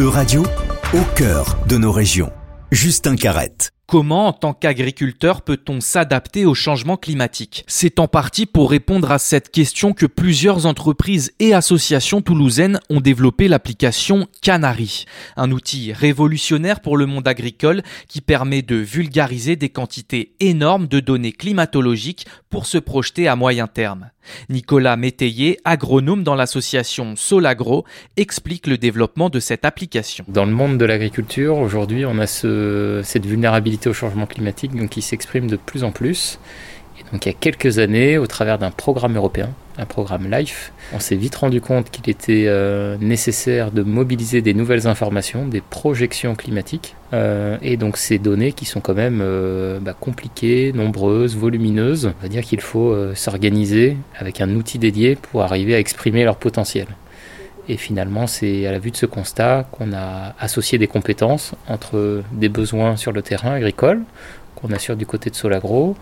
E-Radio, au cœur de nos régions. Justin Carrette. Comment, en tant qu'agriculteur, peut-on s'adapter au changement climatique? C'est en partie pour répondre à cette question que plusieurs entreprises et associations toulousaines ont développé l'application Canary, un outil révolutionnaire pour le monde agricole qui permet de vulgariser des quantités énormes de données climatologiques pour se projeter à moyen terme. Nicolas Métayer, agronome dans l'association Solagro, explique le développement de cette application. Dans le monde de l'agriculture, aujourd'hui, on a cette vulnérabilité au changement climatique donc, qui s'exprime de plus en plus. Et donc il y a quelques années, au travers d'un programme européen, un programme LIFE, on s'est vite rendu compte qu'il était euh, nécessaire de mobiliser des nouvelles informations, des projections climatiques, euh, et donc ces données qui sont quand même euh, bah, compliquées, nombreuses, volumineuses. On va dire qu'il faut s'organiser avec un outil dédié pour arriver à exprimer leur potentiel. Et finalement, c'est à la vue de ce constat qu'on a associé des compétences entre des besoins sur le terrain agricole, qu'on assure du côté de Solagro,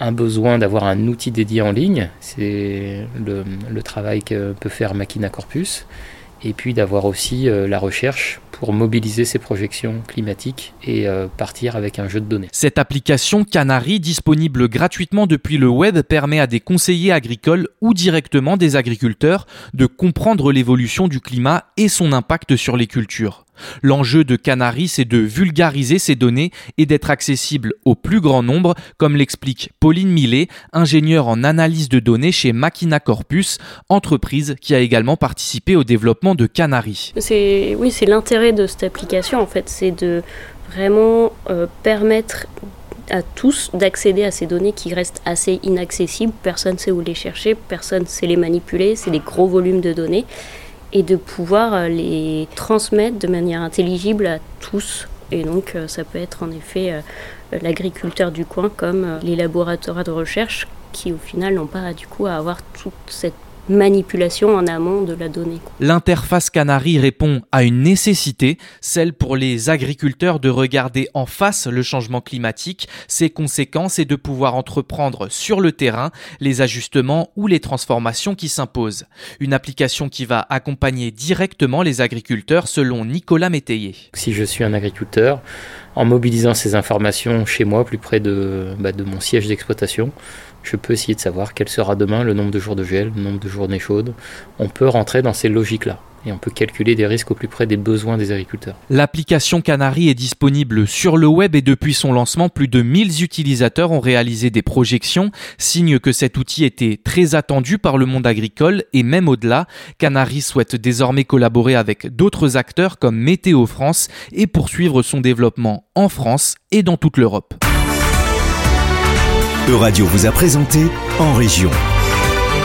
un besoin d'avoir un outil dédié en ligne, c'est le, travail que peut faire Machina Corpus, et puis d'avoir aussi euh, la recherche pour mobiliser ces projections climatiques et euh, partir avec un jeu de données. Cette application Canary, disponible gratuitement depuis le web, permet à des conseillers agricoles ou directement des agriculteurs de comprendre l'évolution du climat et son impact sur les cultures. L'enjeu de Canary, c'est de vulgariser ces données et d'être accessible au plus grand nombre, comme l'explique Pauline Millet, ingénieure en analyse de données chez Machina Corpus, entreprise qui a également participé au développement de Canary. C'est oui, c'est l'intérêt de cette application en fait, c'est de vraiment euh, permettre à tous d'accéder à ces données qui restent assez inaccessibles. Personne ne sait où les chercher, personne ne sait les manipuler, c'est des gros volumes de données et de pouvoir euh, les transmettre de manière intelligible à tous. Et donc euh, ça peut être en effet euh, l'agriculteur du coin comme les laboratoires de recherche qui au final n'ont pas du coup à avoir toute cette manipulation en amont de la donnée. L'interface Canary répond à une nécessité, celle pour les agriculteurs de regarder en face le changement climatique, ses conséquences et de pouvoir entreprendre sur le terrain les ajustements ou les transformations qui s'imposent. Une application qui va accompagner directement les agriculteurs selon Nicolas Métayer. Si je suis un agriculteur, en mobilisant ces informations chez moi, plus près de, bah, de mon siège d'exploitation, je peux essayer de savoir quel sera demain le nombre de jours de gel, le nombre de journées chaudes. On peut rentrer dans ces logiques-là et on peut calculer des risques au plus près des besoins des agriculteurs. L'application Canary est disponible sur le web et depuis son lancement, plus de 1000 utilisateurs ont réalisé des projections, signe que cet outil était très attendu par le monde agricole et même au-delà. Canary souhaite désormais collaborer avec d'autres acteurs comme Météo France et poursuivre son développement en France et dans toute l'Europe. Euradio vous a présenté En Région.